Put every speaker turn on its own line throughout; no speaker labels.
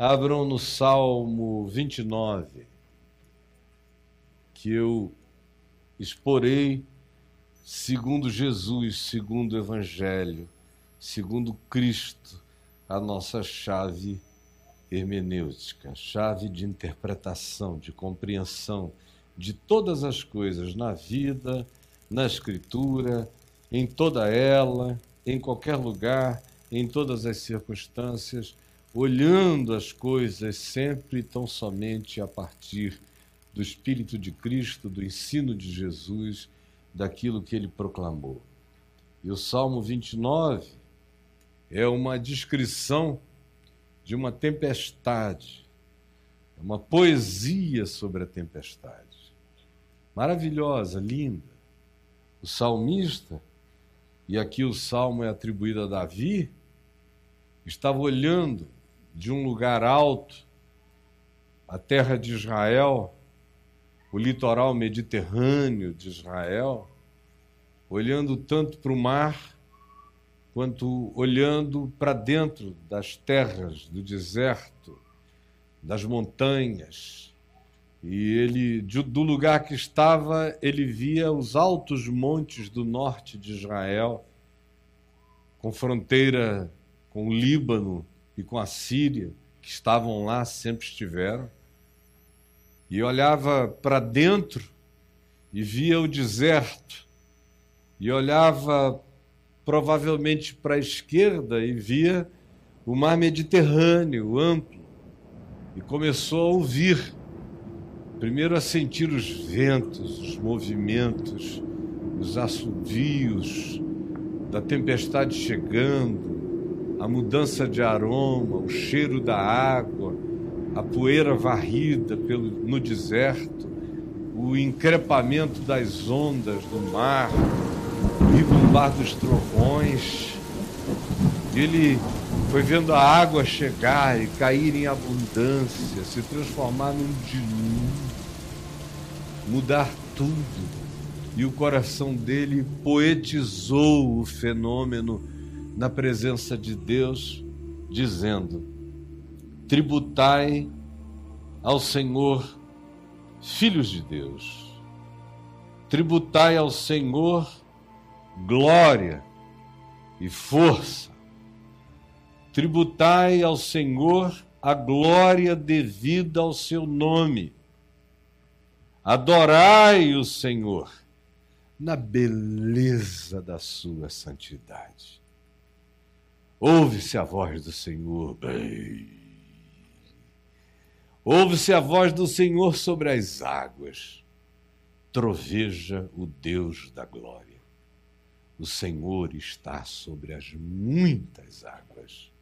Abram no Salmo 29, que eu exporei segundo Jesus, segundo o Evangelho, segundo Cristo, a nossa chave hermenêutica, chave de interpretação, de compreensão de todas as coisas na vida, na Escritura, em toda ela, em qualquer lugar, em todas as circunstâncias, olhando as coisas sempre tão somente a partir do Espírito de Cristo, do ensino de Jesus, daquilo que ele proclamou. E o Salmo 29 é uma descrição de uma tempestade, é uma poesia sobre a tempestade. Maravilhosa, linda. O salmista, e aqui o salmo é atribuído a Davi, estava olhando de um lugar alto a terra de Israel, o litoral mediterrâneo de Israel, olhando tanto para o mar quanto olhando para dentro das terras do deserto, das montanhas. E ele, do lugar que estava, ele via os altos montes do norte de Israel, com fronteira com o Líbano e com a Síria, que estavam lá, sempre estiveram. E olhava para dentro e via o deserto, e olhava provavelmente para a esquerda e via o mar Mediterrâneo amplo e começou a ouvir, primeiro a sentir os ventos, os movimentos, os assovios da tempestade chegando, a mudança de aroma, o cheiro da água, a poeira varrida pelo, no deserto, o encrepamento das ondas do mar, bar dos trovões. Ele foi vendo a água chegar e cair em abundância, se transformar num dilúvio, mudar tudo. E o coração dele poetizou o fenômeno na presença de Deus, dizendo: Tributai ao Senhor, filhos de Deus, tributai ao Senhor glória e força. Tributai ao Senhor a glória devida ao seu nome. Adorai o Senhor na beleza da sua santidade. Ouve-se a voz do Senhor bem. Ouve-se a voz do Senhor sobre as águas. Troveja o Deus da glória. O Senhor está sobre as muitas águas.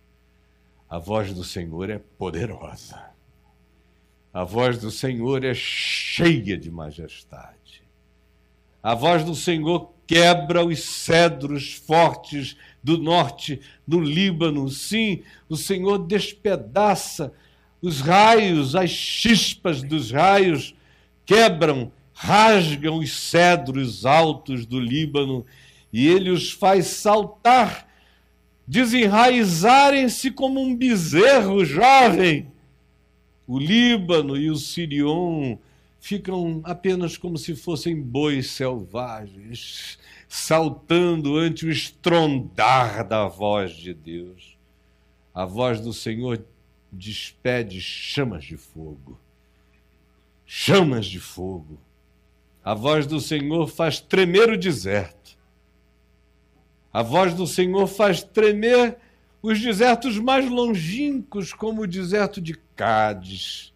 A voz do Senhor é poderosa. A voz do Senhor é cheia de majestade. A voz do Senhor quebra os cedros fortes do norte do Líbano. Sim, o Senhor despedaça os raios, as chispas dos raios quebram, rasgam os cedros altos do Líbano e ele os faz saltar, desenraizarem-se como um bezerro jovem. O Líbano e o Sirion ficam apenas como se fossem bois selvagens, saltando ante o estrondar da voz de Deus. A voz do Senhor despede chamas de fogo. Chamas de fogo. A voz do Senhor faz tremer o deserto. A voz do Senhor faz tremer os desertos mais longínquos, como o deserto de Cádiz.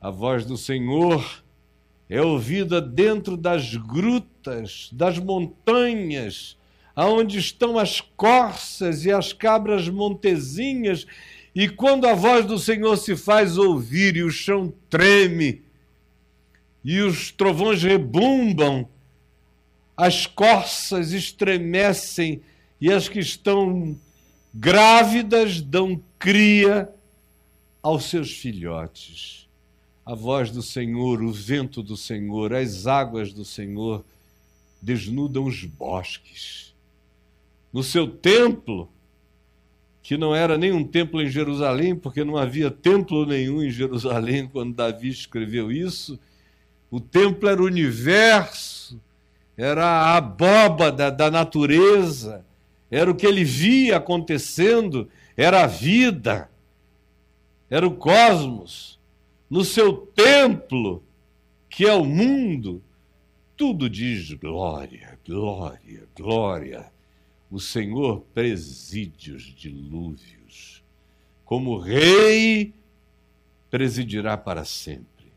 A voz do Senhor é ouvida dentro das grutas, das montanhas, aonde estão as corças e as cabras montezinhas, e quando a voz do Senhor se faz ouvir e o chão treme, e os trovões rebumbam, as corças estremecem e as que estão grávidas dão cria aos seus filhotes. A voz do Senhor, o vento do Senhor, as águas do Senhor desnudam os bosques. No seu templo, que não era nem um templo em Jerusalém, porque não havia templo nenhum em Jerusalém quando Davi escreveu isso. O templo era o universo, era a abóbada da natureza, era o que ele via acontecendo, era a vida, era o cosmos. No seu templo, que é o mundo, tudo diz glória, glória, glória. O Senhor preside os dilúvios. Como rei, presidirá para sempre.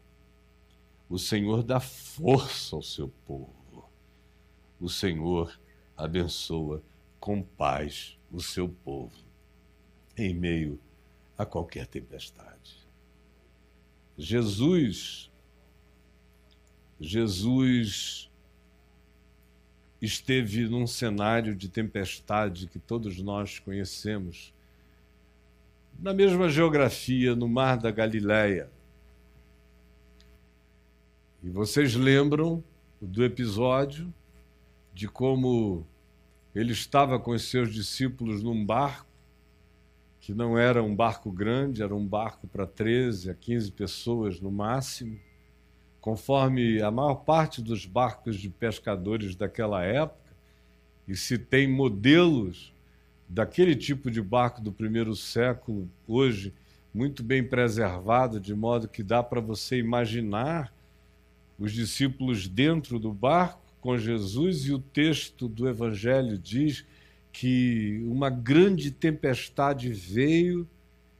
O Senhor dá força ao seu povo. O Senhor abençoa com paz o seu povo em meio a qualquer tempestade. Jesus Jesus esteve num cenário de tempestade que todos nós conhecemos, na mesma geografia, no Mar da Galileia. E vocês lembram do episódio de como ele estava com os seus discípulos num barco, que não era um barco grande, era um barco para 13 a 15 pessoas no máximo. Conforme a maior parte dos barcos de pescadores daquela época, e se tem modelos daquele tipo de barco do primeiro século hoje muito bem preservado, de modo que dá para você imaginar os discípulos dentro do barco com Jesus, e o texto do Evangelho diz que uma grande tempestade veio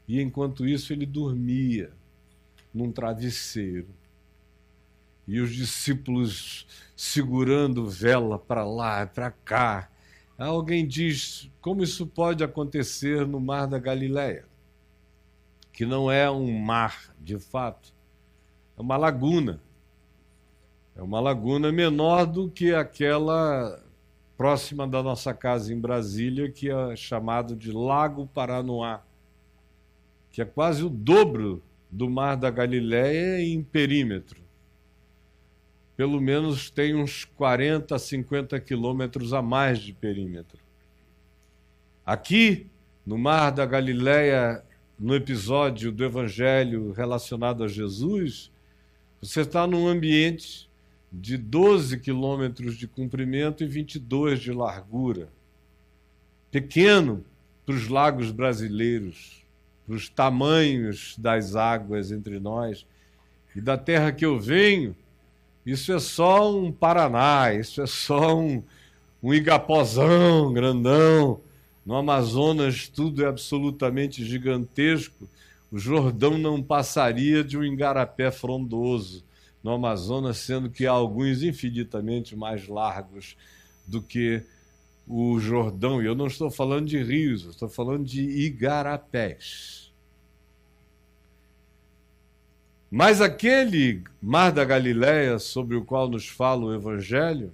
e enquanto isso ele dormia num travesseiro e os discípulos segurando vela para lá, para cá. Alguém diz: como isso pode acontecer no Mar da Galileia? Que não é um mar, de fato, é uma laguna. É uma laguna menor do que aquela próxima da nossa casa em Brasília, que é chamado de Lago Paranoá, que é quase o dobro do Mar da Galileia em perímetro pelo menos tem uns 40, 50 quilômetros a mais de perímetro. Aqui, no Mar da Galileia, no episódio do Evangelho relacionado a Jesus, você está num ambiente de 12 quilômetros de comprimento e 22 de largura. Pequeno para os lagos brasileiros, para os tamanhos das águas entre nós. E da terra que eu venho, isso é só um Paraná, isso é só um, um Igapozão grandão. No Amazonas tudo é absolutamente gigantesco. O Jordão não passaria de um igarapé frondoso no Amazonas, sendo que há alguns infinitamente mais largos do que o Jordão. E eu não estou falando de rios, estou falando de igarapés. Mas aquele mar da Galileia sobre o qual nos fala o Evangelho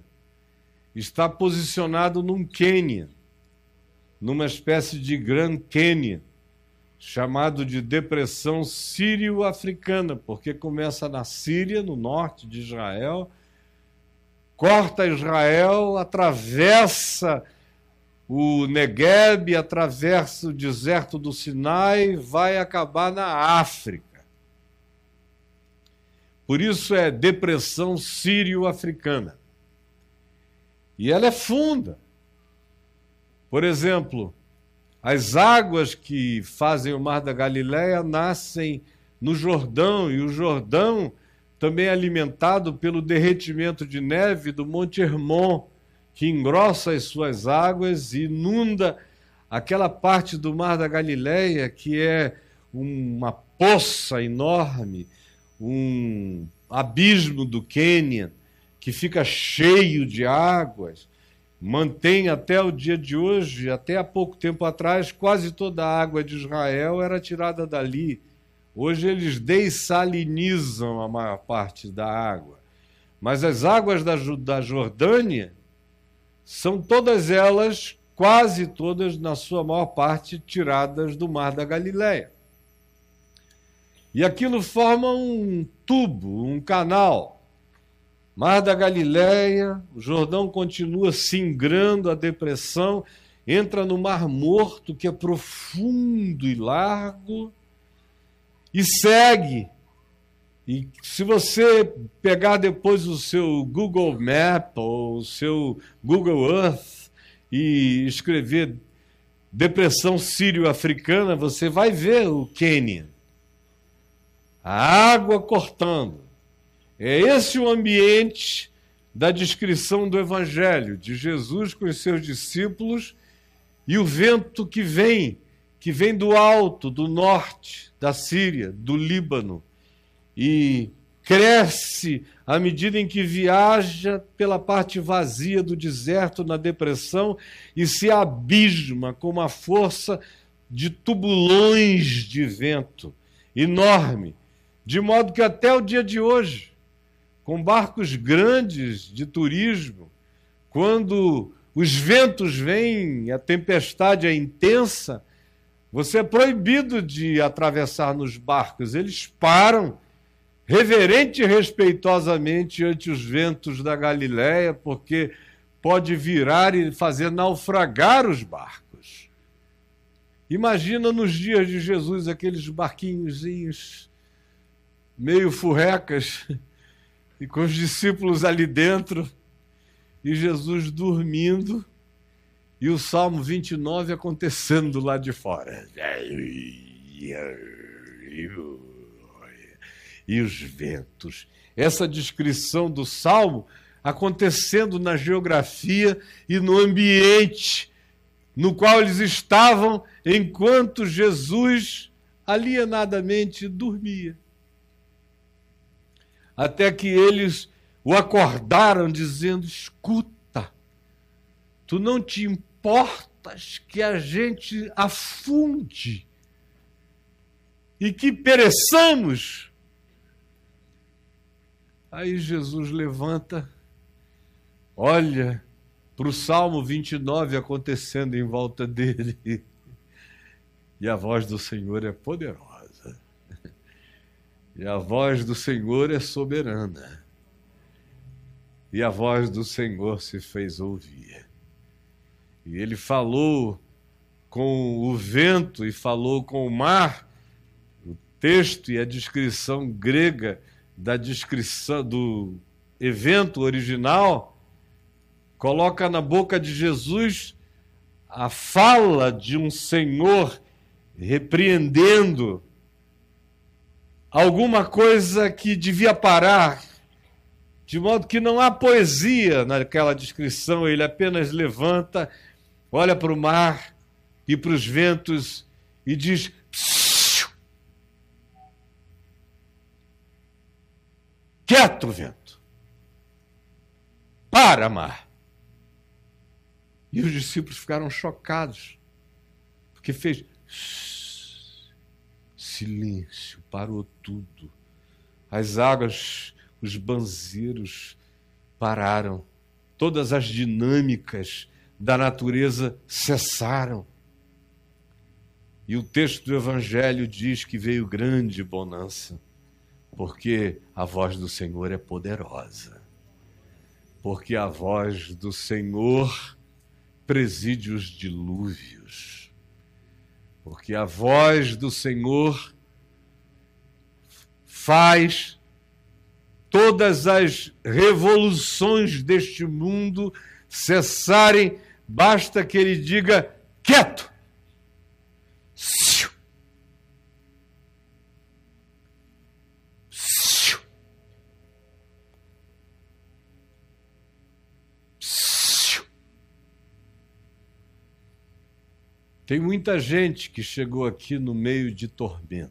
está posicionado num Quênia, numa espécie de Gran Quênia, chamado de depressão sírio-africana, porque começa na Síria, no norte de Israel, corta Israel, atravessa o Negueb, atravessa o deserto do Sinai, vai acabar na África. Por isso é depressão sírio-africana. E ela é funda. Por exemplo, as águas que fazem o Mar da Galileia nascem no Jordão, e o Jordão também é alimentado pelo derretimento de neve do Monte Hermon, que engrossa as suas águas e inunda aquela parte do Mar da Galileia que é uma poça enorme um abismo do Quênia que fica cheio de águas, mantém até o dia de hoje, até há pouco tempo atrás, quase toda a água de Israel era tirada dali. Hoje eles dessalinizam a maior parte da água. Mas as águas da, da Jordânia são todas elas, quase todas, na sua maior parte, tiradas do Mar da Galileia. E aquilo forma um tubo, um canal. Mar da Galileia, o Jordão continua singrando a depressão, entra no Mar Morto, que é profundo e largo, e segue. E se você pegar depois o seu Google Map ou o seu Google Earth e escrever depressão sírio-africana, você vai ver o Quênia. A água cortando. É esse o ambiente da descrição do Evangelho, de Jesus com os seus discípulos e o vento que vem, que vem do alto, do norte, da Síria, do Líbano, e cresce à medida em que viaja pela parte vazia do deserto na depressão e se abisma com uma força de tubulões de vento enorme, de modo que até o dia de hoje, com barcos grandes de turismo, quando os ventos vêm, a tempestade é intensa, você é proibido de atravessar nos barcos. Eles param reverente e respeitosamente ante os ventos da Galiléia, porque pode virar e fazer naufragar os barcos. Imagina nos dias de Jesus aqueles barquinhos meio furrecas e com os discípulos ali dentro e Jesus dormindo e o Salmo 29 acontecendo lá de fora. E os ventos. Essa descrição do Salmo acontecendo na geografia e no ambiente no qual eles estavam enquanto Jesus alienadamente dormia. Até que eles o acordaram dizendo: escuta, tu não te importas que a gente afunde? E que pereçamos. Aí Jesus levanta, olha para o Salmo 29 acontecendo em volta dele, e a voz do Senhor é poderosa, e a voz do Senhor é soberana e a voz do Senhor se fez ouvir. E ele falou com o vento e falou com o mar. O texto e a descrição grega da descrição do evento original coloca na boca de Jesus a fala de um Senhor repreendendo alguma coisa que devia parar, de modo que não há poesia naquela descrição, ele apenas levanta, olha para o mar e para os ventos e diz! Quieto, vento. Para, mar. E os discípulos ficaram chocados, porque fez silêncio, parou tudo. As águas os banzeiros pararam, todas as dinâmicas da natureza cessaram. E o texto do Evangelho diz que veio grande bonança, porque a voz do Senhor é poderosa, porque a voz do Senhor preside os dilúvios, porque a voz do Senhor faz todas as revoluções deste mundo cessarem, basta que ele diga quieto. Tem muita gente que chegou aqui no meio de tormenta.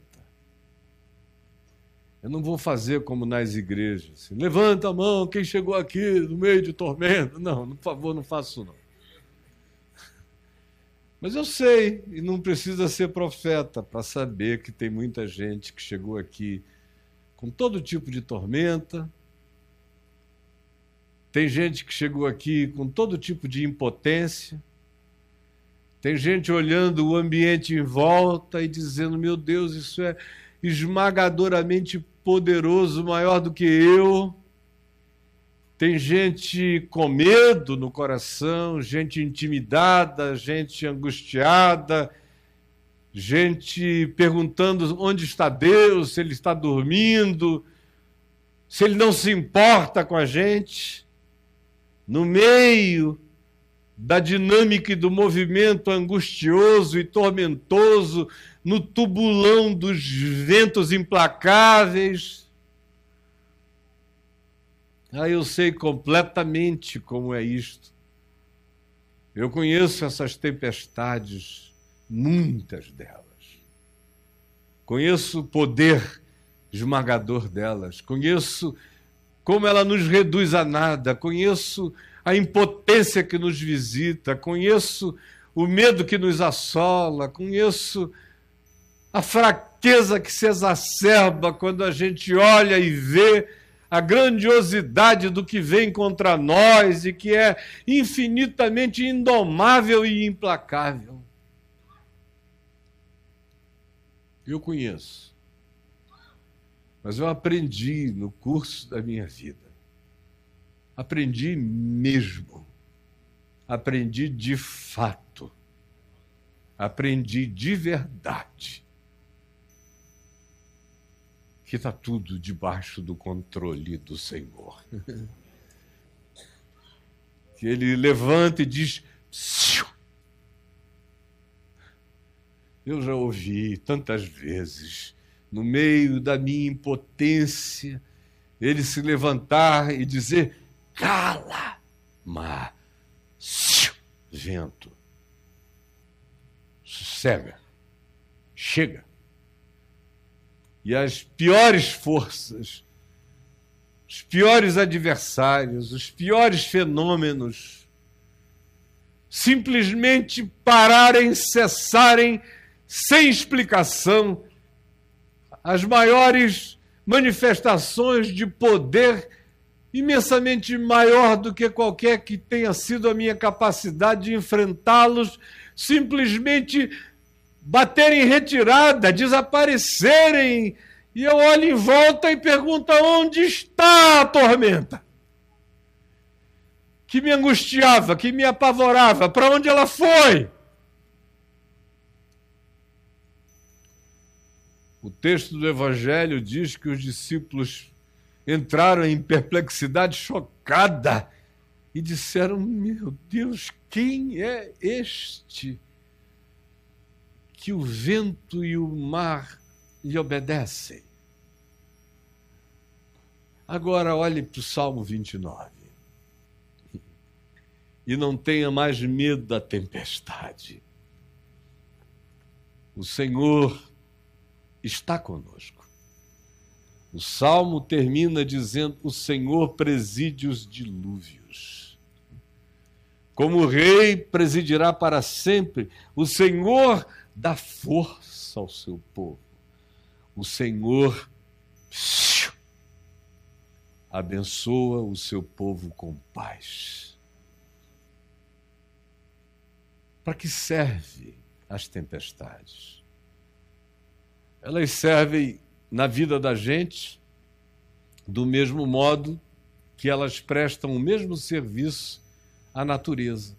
Eu não vou fazer como nas igrejas. Levanta a mão, quem chegou aqui no meio de tormento. Não, por favor, não faço não. Mas eu sei, e não precisa ser profeta para saber que tem muita gente que chegou aqui com todo tipo de tormenta. Tem gente que chegou aqui com todo tipo de impotência. Tem gente olhando o ambiente em volta e dizendo: Meu Deus, isso é esmagadoramente poderoso, maior do que eu. tem gente com medo no coração, gente intimidada, gente angustiada, gente perguntando onde está Deus, se ele está dormindo, se ele não se importa com a gente. No meio da dinâmica e do movimento angustioso e tormentoso, no tubulão dos ventos implacáveis, ah, eu sei completamente como é isto. Eu conheço essas tempestades, muitas delas. Conheço o poder esmagador delas. Conheço como ela nos reduz a nada. Conheço a impotência que nos visita. Conheço o medo que nos assola. Conheço a fraqueza que se exacerba quando a gente olha e vê a grandiosidade do que vem contra nós e que é infinitamente indomável e implacável. Eu conheço, mas eu aprendi no curso da minha vida. Aprendi mesmo. Aprendi de fato. Aprendi de verdade que está tudo debaixo do controle do Senhor. que ele levanta e diz! Eu já ouvi tantas vezes, no meio da minha impotência, ele se levantar e dizer: Cala, mar, vento, sossega, chega. E as piores forças, os piores adversários, os piores fenômenos, simplesmente pararem, cessarem, sem explicação, as maiores manifestações de poder imensamente maior do que qualquer que tenha sido a minha capacidade de enfrentá-los, simplesmente baterem retirada, desaparecerem. E eu olho em volta e pergunto: onde está a tormenta? Que me angustiava, que me apavorava, para onde ela foi? O texto do Evangelho diz que os discípulos entraram em perplexidade chocada e disseram: Meu Deus, quem é este? que o vento e o mar lhe obedecem. Agora olhe para o Salmo 29. E não tenha mais medo da tempestade. O Senhor está conosco. O salmo termina dizendo: O Senhor preside os dilúvios. Como rei presidirá para sempre. O Senhor dá força ao seu povo. O Senhor abençoa o seu povo com paz. Para que serve as tempestades? Elas servem na vida da gente do mesmo modo que elas prestam o mesmo serviço à natureza.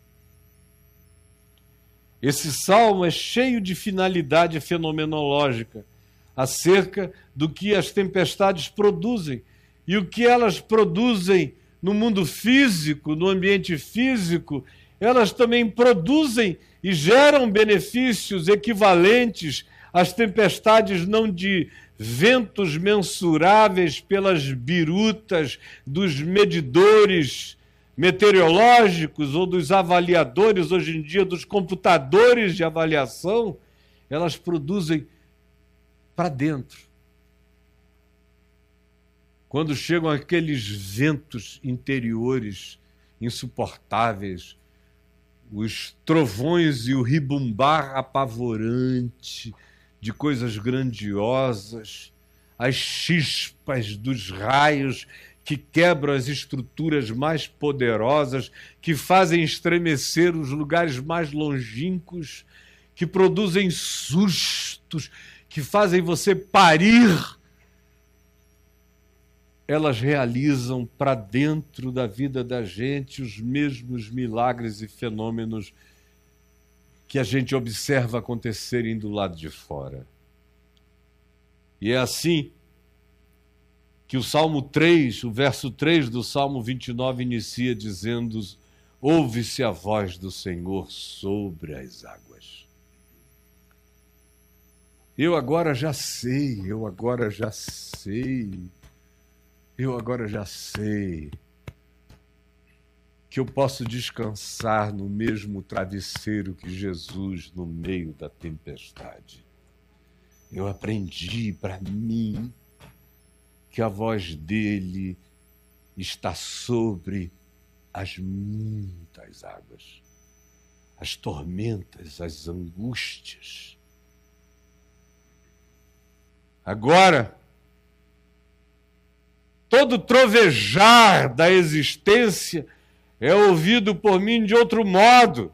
Esse salmo é cheio de finalidade fenomenológica acerca do que as tempestades produzem e o que elas produzem no mundo físico, no ambiente físico, elas também produzem e geram benefícios equivalentes às tempestades não de ventos mensuráveis pelas birutas dos medidores meteorológicos ou dos avaliadores, hoje em dia, dos computadores de avaliação, elas produzem para dentro. Quando chegam aqueles ventos interiores insuportáveis, os trovões e o ribumbar apavorante de coisas grandiosas, as chispas dos raios que quebram as estruturas mais poderosas, que fazem estremecer os lugares mais longínquos, que produzem sustos, que fazem você parir. elas realizam para dentro da vida da gente os mesmos milagres e fenômenos que a gente observa acontecerem do lado de fora. E é assim que o Salmo 3, o verso 3 do Salmo 29 inicia dizendo: Ouve-se a voz do Senhor sobre as águas. Eu agora já sei, eu agora já sei, eu agora já sei que eu posso descansar no mesmo travesseiro que Jesus no meio da tempestade. Eu aprendi para mim que a voz dele está sobre as muitas águas, as tormentas, as angústias. Agora, todo trovejar da existência é ouvido por mim de outro modo,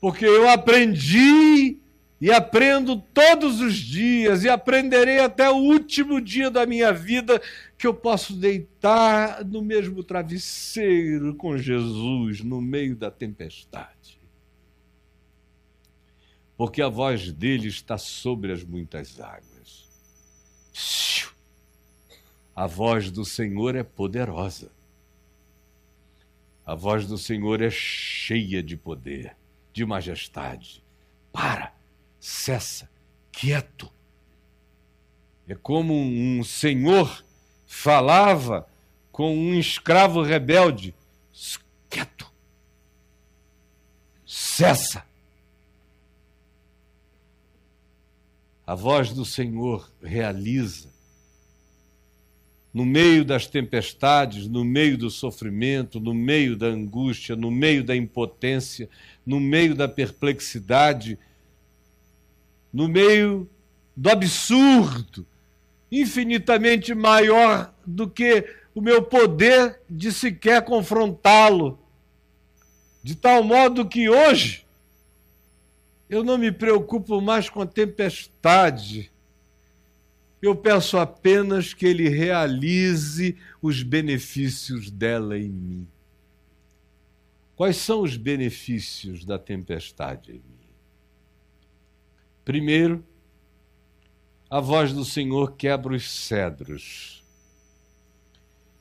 porque eu aprendi e aprendo todos os dias e aprenderei até o último dia da minha vida que eu posso deitar no mesmo travesseiro com Jesus no meio da tempestade. Porque a voz dele está sobre as muitas águas. A voz do Senhor é poderosa. A voz do Senhor é cheia de poder, de majestade. Para! cessa, quieto. É como um senhor falava com um escravo rebelde: quieto, cessa. A voz do Senhor realiza no meio das tempestades, no meio do sofrimento, no meio da angústia, no meio da impotência, no meio da perplexidade no meio do absurdo, infinitamente maior do que o meu poder de sequer confrontá-lo. De tal modo que hoje eu não me preocupo mais com a tempestade. Eu peço apenas que ele realize os benefícios dela em mim. Quais são os benefícios da tempestade em mim? Primeiro, a voz do Senhor quebra os cedros.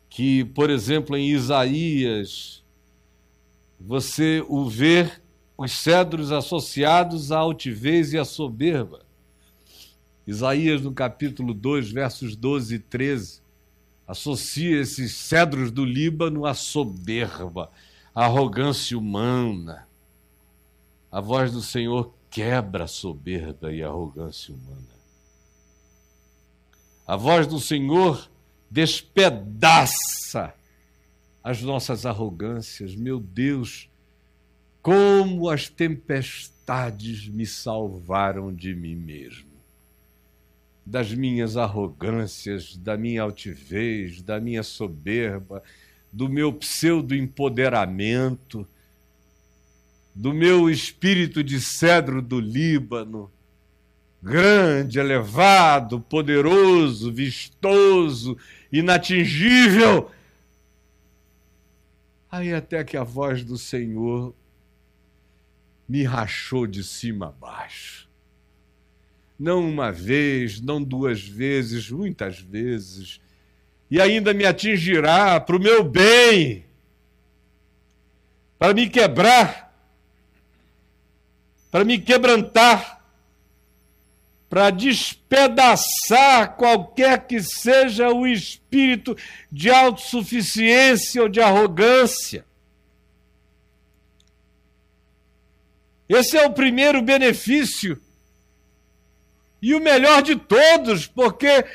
Que, por exemplo, em Isaías, você o vê os cedros associados à altivez e à soberba. Isaías, no capítulo 2, versos 12 e 13, associa esses cedros do Líbano à soberba, à arrogância humana. A voz do Senhor quebra a soberba e a arrogância humana. A voz do Senhor despedaça as nossas arrogâncias. Meu Deus, como as tempestades me salvaram de mim mesmo, das minhas arrogâncias, da minha altivez, da minha soberba, do meu pseudo-empoderamento do meu espírito de cedro do Líbano, grande, elevado, poderoso, vistoso, inatingível. Aí até que a voz do Senhor me rachou de cima a baixo. Não uma vez, não duas vezes, muitas vezes. E ainda me atingirá para o meu bem, para me quebrar para me quebrantar, para despedaçar qualquer que seja o espírito de autossuficiência ou de arrogância. Esse é o primeiro benefício. E o melhor de todos, porque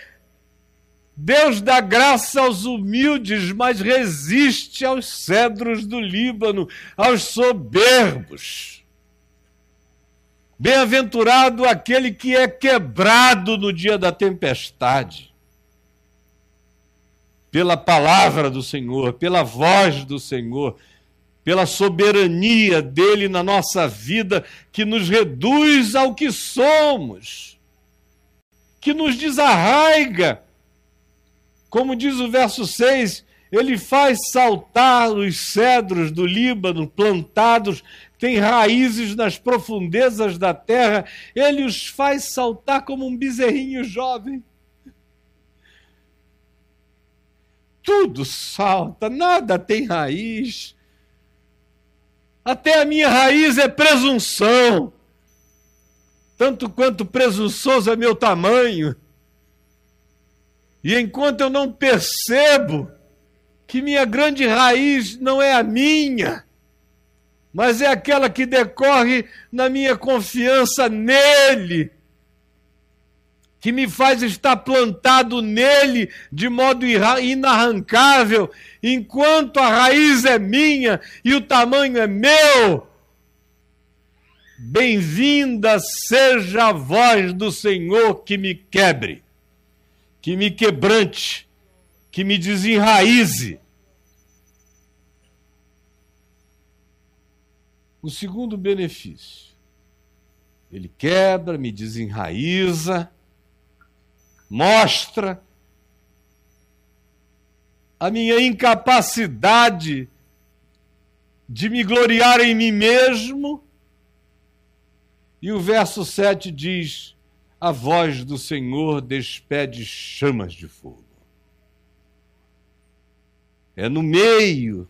Deus dá graça aos humildes, mas resiste aos cedros do Líbano, aos soberbos. Bem-aventurado aquele que é quebrado no dia da tempestade, pela palavra do Senhor, pela voz do Senhor, pela soberania dele na nossa vida, que nos reduz ao que somos, que nos desarraiga, Como diz o verso 6, ele faz saltar os cedros do Líbano plantados, têm raízes nas profundezas da terra, ele os faz saltar como um bezerrinho jovem. Tudo salta, nada tem raiz. Até a minha raiz é presunção. Tanto quanto presunçoso é meu tamanho. E enquanto eu não percebo que minha grande raiz não é a minha, mas é aquela que decorre na minha confiança nele, que me faz estar plantado nele de modo inarrancável, enquanto a raiz é minha e o tamanho é meu. Bem-vinda seja a voz do Senhor que me quebre, que me quebrante, que me desenraize. O segundo benefício, ele quebra, me desenraiza, mostra a minha incapacidade de me gloriar em mim mesmo. E o verso 7 diz: A voz do Senhor despede chamas de fogo. É no meio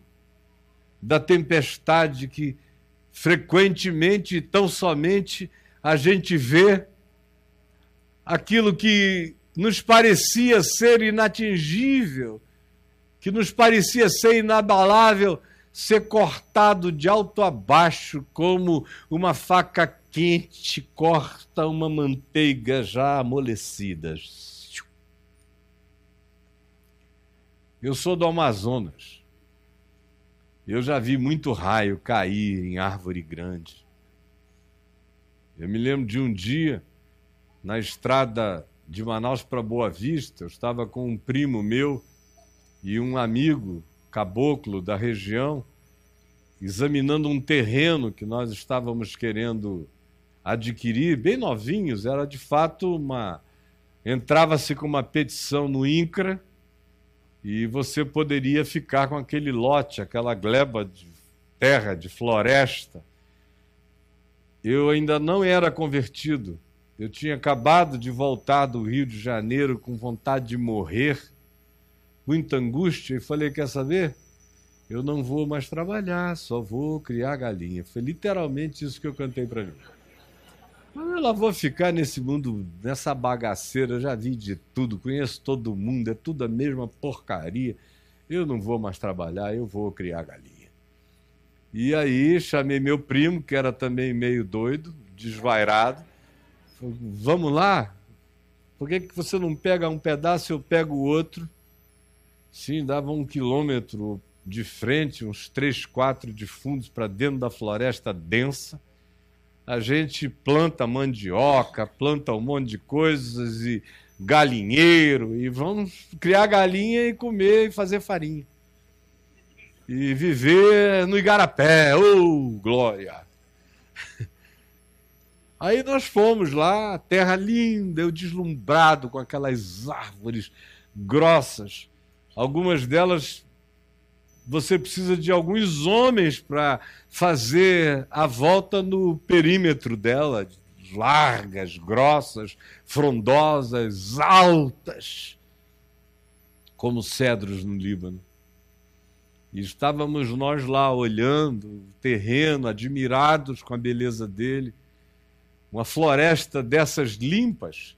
da tempestade que frequentemente e tão somente a gente vê aquilo que nos parecia ser inatingível, que nos parecia ser inabalável, ser cortado de alto a baixo, como uma faca quente corta uma manteiga já amolecida. Eu sou do Amazonas. Eu já vi muito raio cair em árvore grande. Eu me lembro de um dia, na estrada de Manaus para Boa Vista, eu estava com um primo meu e um amigo caboclo da região, examinando um terreno que nós estávamos querendo adquirir, bem novinhos, era de fato uma. Entrava-se com uma petição no INCRA e você poderia ficar com aquele lote, aquela gleba de terra, de floresta. Eu ainda não era convertido eu tinha acabado de voltar do Rio de Janeiro com vontade de morrer, muita angústia, e falei: Quer saber? Eu não vou mais trabalhar, só vou criar galinha. Foi literalmente isso que eu cantei para mim. Mas ela vou ficar nesse mundo, nessa bagaceira, já vi de tudo, conheço todo mundo, é tudo a mesma porcaria. Eu não vou mais trabalhar, eu vou criar galinha. E aí chamei meu primo, que era também meio doido, desvairado, Vamos lá? Por que, que você não pega um pedaço eu pego o outro? Sim, dava um quilômetro de frente, uns três, quatro de fundos para dentro da floresta densa. A gente planta mandioca, planta um monte de coisas e galinheiro e vamos criar galinha e comer e fazer farinha. E viver no igarapé, oh, glória! Aí nós fomos lá, terra linda, eu deslumbrado com aquelas árvores grossas. Algumas delas você precisa de alguns homens para fazer a volta no perímetro dela, largas, grossas, frondosas, altas, como cedros no Líbano. E estávamos nós lá olhando o terreno, admirados com a beleza dele. Uma floresta dessas limpas,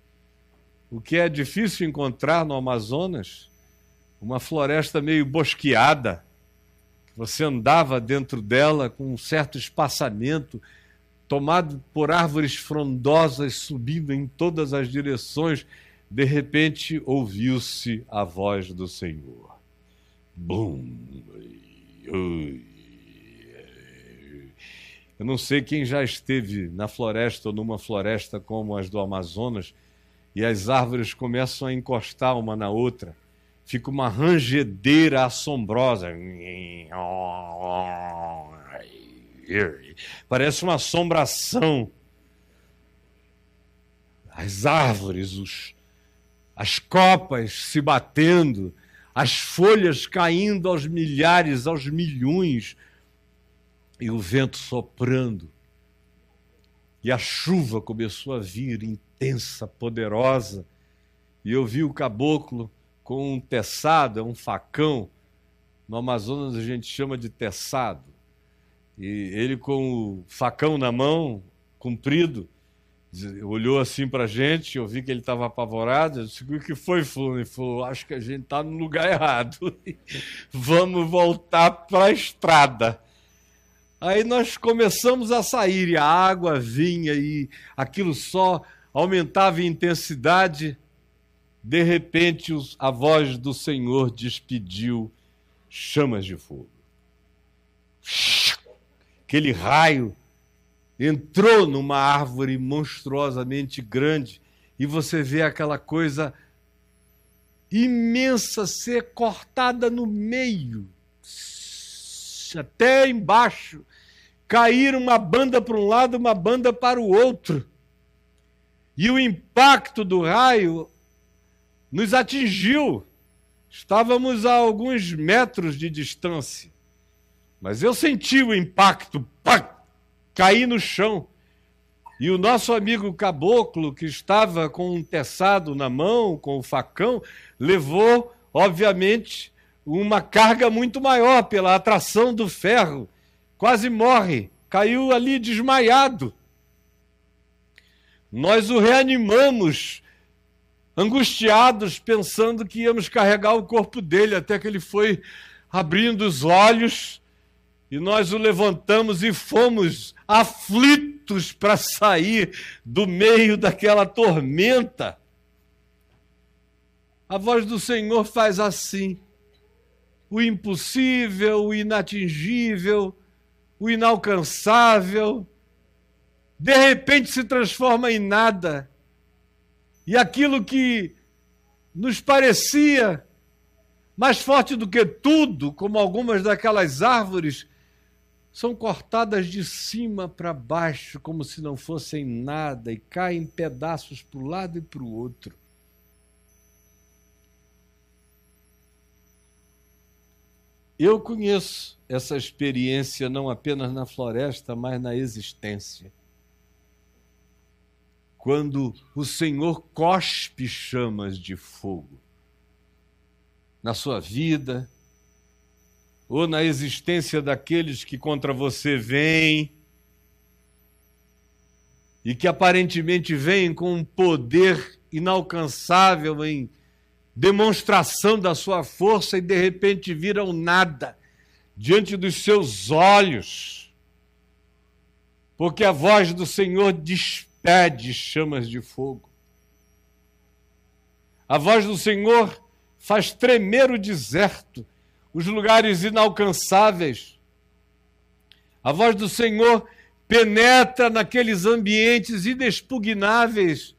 o que é difícil encontrar no Amazonas, uma floresta meio bosqueada, você andava dentro dela com um certo espaçamento, tomado por árvores frondosas subindo em todas as direções, de repente ouviu-se a voz do Senhor. Bum! Eu não sei quem já esteve na floresta ou numa floresta como as do Amazonas e as árvores começam a encostar uma na outra. Fica uma rangedeira assombrosa. Parece uma assombração. As árvores, os, as copas se batendo, as folhas caindo aos milhares, aos milhões, e o vento soprando. E a chuva começou a vir intensa, poderosa, e eu vi o caboclo com um teçado, é um facão. No Amazonas a gente chama de teçado. E ele com o facão na mão, comprido, olhou assim para a gente, eu vi que ele estava apavorado, eu disse, o que foi, fulano? Ele falou, acho que a gente está no lugar errado, vamos voltar para a estrada. Aí nós começamos a sair, e a água vinha e aquilo só aumentava em intensidade. De repente, a voz do Senhor despediu chamas de fogo. Aquele raio entrou numa árvore monstruosamente grande e você vê aquela coisa imensa ser cortada no meio, até embaixo, cair uma banda para um lado, uma banda para o outro. E o impacto do raio nos atingiu. Estávamos a alguns metros de distância. Mas eu senti o impacto. Pá! caí no chão. E o nosso amigo caboclo, que estava com um teçado na mão, com o facão, levou, obviamente, uma carga muito maior pela atração do ferro. Quase morre, caiu ali desmaiado. Nós o reanimamos, angustiados, pensando que íamos carregar o corpo dele, até que ele foi abrindo os olhos e nós o levantamos e fomos aflitos para sair do meio daquela tormenta. A voz do Senhor faz assim: o impossível, o inatingível, o inalcançável, de repente se transforma em nada. E aquilo que nos parecia mais forte do que tudo, como algumas daquelas árvores, são cortadas de cima para baixo, como se não fossem nada, e caem em pedaços para o lado e para o outro. Eu conheço essa experiência não apenas na floresta, mas na existência. Quando o Senhor cospe chamas de fogo na sua vida, ou na existência daqueles que contra você vêm e que aparentemente vêm com um poder inalcançável em demonstração da sua força e de repente viram nada diante dos seus olhos, porque a voz do Senhor despede chamas de fogo. A voz do Senhor faz tremer o deserto os lugares inalcançáveis. A voz do Senhor penetra naqueles ambientes inexpugnáveis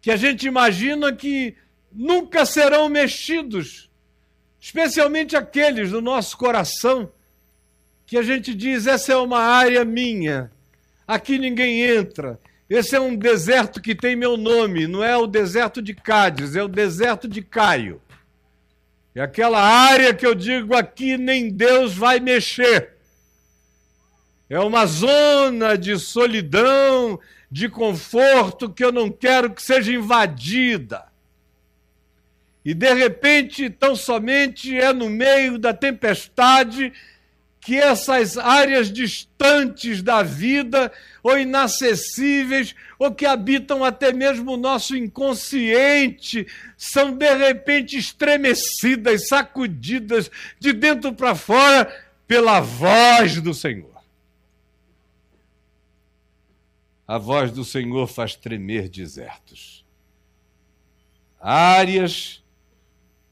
que a gente imagina que nunca serão mexidos, especialmente aqueles do nosso coração que a gente diz: essa é uma área minha, aqui ninguém entra. Esse é um deserto que tem meu nome, não é o deserto de Cádiz, é o deserto de Caio. É aquela área que eu digo aqui nem Deus vai mexer. É uma zona de solidão, de conforto que eu não quero que seja invadida. E de repente, tão somente é no meio da tempestade que essas áreas distantes da vida, ou inacessíveis, ou que habitam até mesmo o nosso inconsciente, são de repente estremecidas, sacudidas de dentro para fora pela voz do Senhor. A voz do Senhor faz tremer desertos. Áreas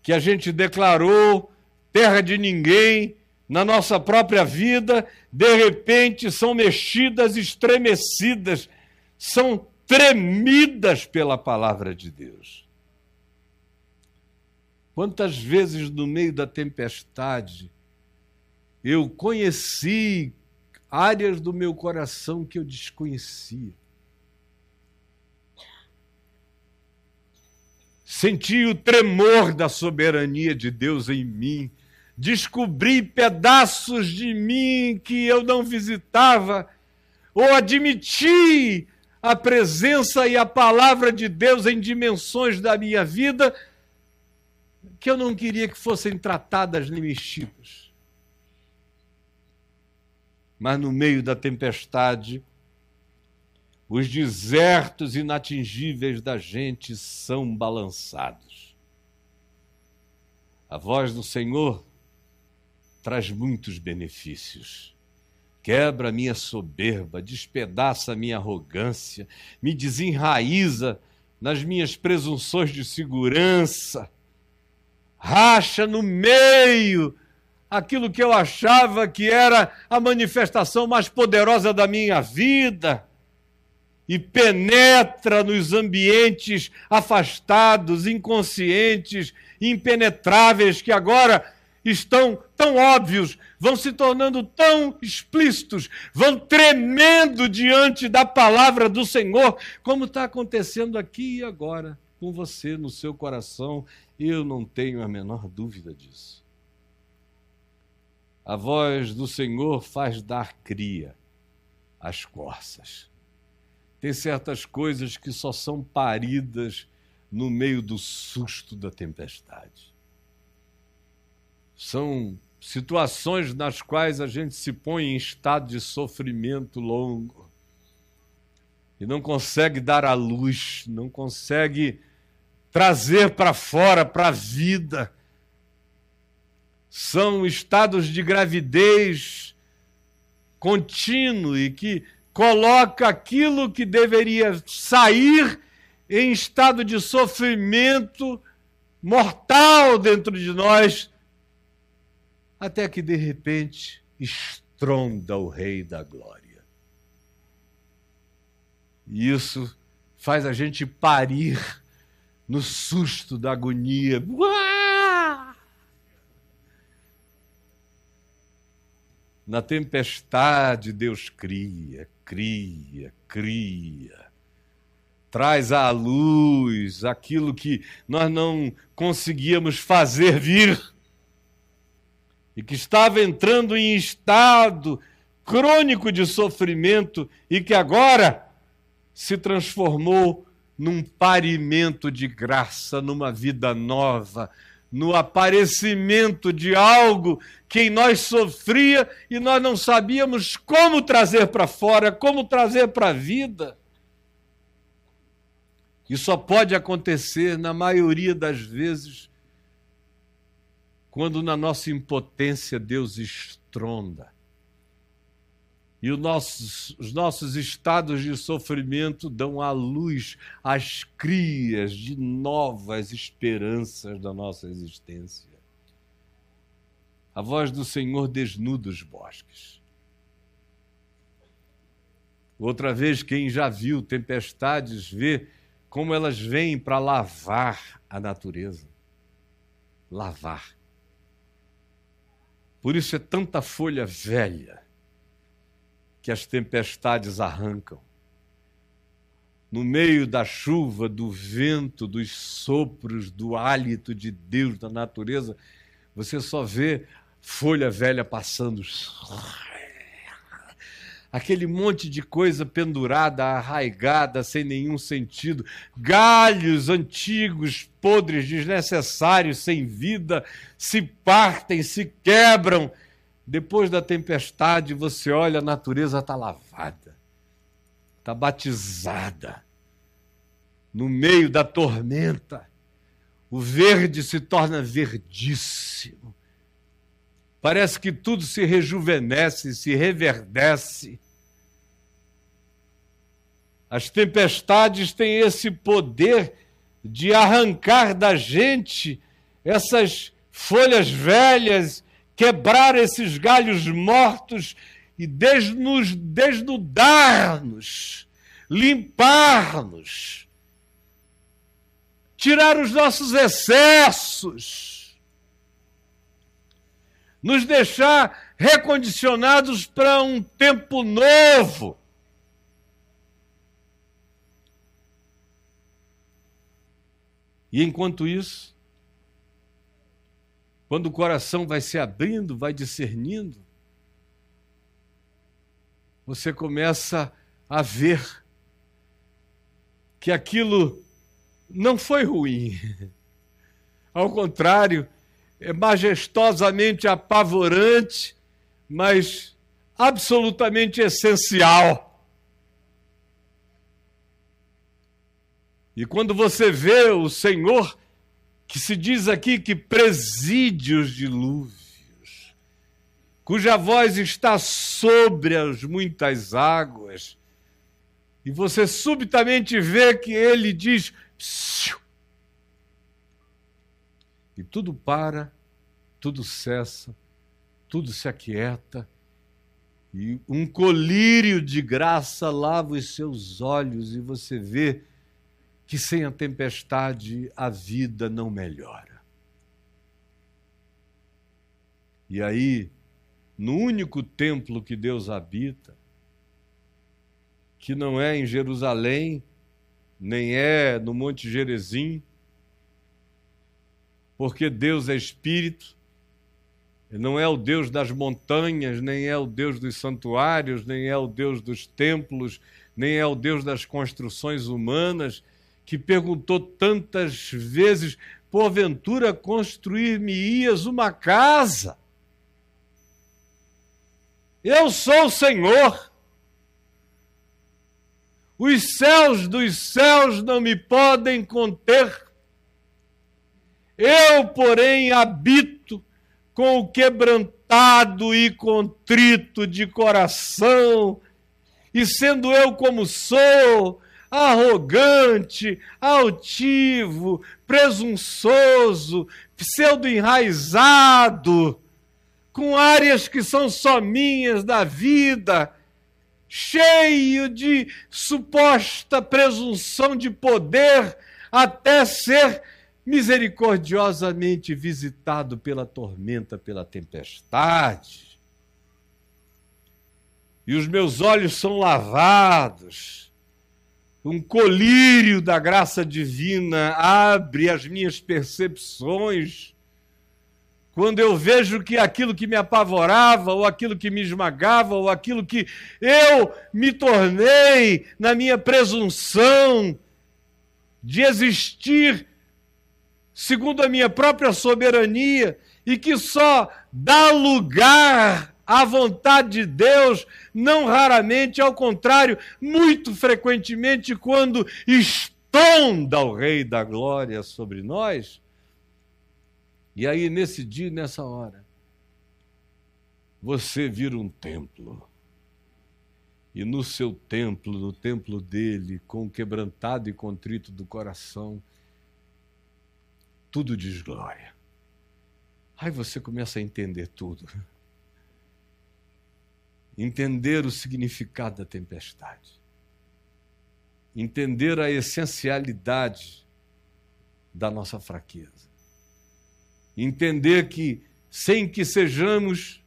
que a gente declarou terra de ninguém, na nossa própria vida, de repente são mexidas, estremecidas, são tremidas pela palavra de Deus. Quantas vezes no meio da tempestade eu conheci áreas do meu coração que eu desconhecia. Senti o tremor da soberania de Deus em mim. Descobri pedaços de mim que eu não visitava, ou admiti a presença e a palavra de Deus em dimensões da minha vida que eu não queria que fossem tratadas nem mexidas. Mas no meio da tempestade, os desertos inatingíveis da gente são balançados. A voz do Senhor traz muitos benefícios. Quebra minha soberba, despedaça minha arrogância, me desenraiza nas minhas presunções de segurança, racha no meio aquilo que eu achava que era a manifestação mais poderosa da minha vida e penetra nos ambientes afastados, inconscientes, impenetráveis que agora estão tão óbvios, vão se tornando tão explícitos, vão tremendo diante da palavra do Senhor, como está acontecendo aqui e agora com você no seu coração. Eu não tenho a menor dúvida disso. A voz do Senhor faz dar cria às corças. Tem certas coisas que só são paridas no meio do susto da tempestade. São situações nas quais a gente se põe em estado de sofrimento longo e não consegue dar à luz, não consegue trazer para fora, para a vida. São estados de gravidez contínuo e que coloca aquilo que deveria sair em estado de sofrimento mortal dentro de nós, até que de repente estronda o Rei da Glória. E isso faz a gente parir no susto da agonia. Na tempestade, Deus cria, cria, cria. Traz à luz aquilo que nós não conseguíamos fazer vir e que estava entrando em estado crônico de sofrimento e que agora se transformou num parimento de graça, numa vida nova, no aparecimento de algo que em nós sofria e nós não sabíamos como trazer para fora, como trazer para a vida. E só pode acontecer, na maioria das vezes, quando na nossa impotência Deus estronda e os nossos, os nossos estados de sofrimento dão à luz as crias de novas esperanças da nossa existência. A voz do Senhor desnuda os bosques. Outra vez, quem já viu tempestades vê como elas vêm para lavar a natureza. Lavar. Por isso é tanta folha velha que as tempestades arrancam. No meio da chuva, do vento, dos sopros, do hálito de Deus, da natureza, você só vê folha velha passando. Aquele monte de coisa pendurada, arraigada, sem nenhum sentido. Galhos antigos, podres, desnecessários, sem vida, se partem, se quebram depois da tempestade, você olha, a natureza está lavada, está batizada. No meio da tormenta, o verde se torna verdíssimo. Parece que tudo se rejuvenesce, se reverdece. As tempestades têm esse poder de arrancar da gente essas folhas velhas quebrar esses galhos mortos e nos desnudar-nos, limpar-nos, tirar os nossos excessos, nos deixar recondicionados para um tempo novo. E enquanto isso, quando o coração vai se abrindo, vai discernindo, você começa a ver que aquilo não foi ruim. Ao contrário, é majestosamente apavorante, mas absolutamente essencial. E quando você vê o Senhor, que se diz aqui que preside os dilúvios, cuja voz está sobre as muitas águas, e você subitamente vê que ele diz: Psiu! e tudo para, tudo cessa, tudo se aquieta, e um colírio de graça lava os seus olhos, e você vê que sem a tempestade a vida não melhora. E aí, no único templo que Deus habita, que não é em Jerusalém, nem é no Monte Gerezim, porque Deus é espírito, não é o Deus das montanhas, nem é o Deus dos santuários, nem é o Deus dos templos, nem é o Deus das construções humanas, que perguntou tantas vezes: porventura construir-me-ias uma casa? Eu sou o Senhor. Os céus dos céus não me podem conter. Eu, porém, habito com o quebrantado e contrito de coração, e sendo eu como sou, arrogante, altivo, presunçoso, pseudo-enraizado, com áreas que são só minhas da vida, cheio de suposta presunção de poder, até ser misericordiosamente visitado pela tormenta, pela tempestade. E os meus olhos são lavados um colírio da graça divina abre as minhas percepções. Quando eu vejo que aquilo que me apavorava, ou aquilo que me esmagava, ou aquilo que eu me tornei na minha presunção de existir segundo a minha própria soberania e que só dá lugar a vontade de Deus, não raramente, ao contrário, muito frequentemente, quando estonda o Rei da Glória sobre nós. E aí, nesse dia, nessa hora, você vira um templo. E no seu templo, no templo dele, com o quebrantado e contrito do coração, tudo diz glória. Aí você começa a entender tudo entender o significado da tempestade, entender a essencialidade da nossa fraqueza, entender que, sem que sejamos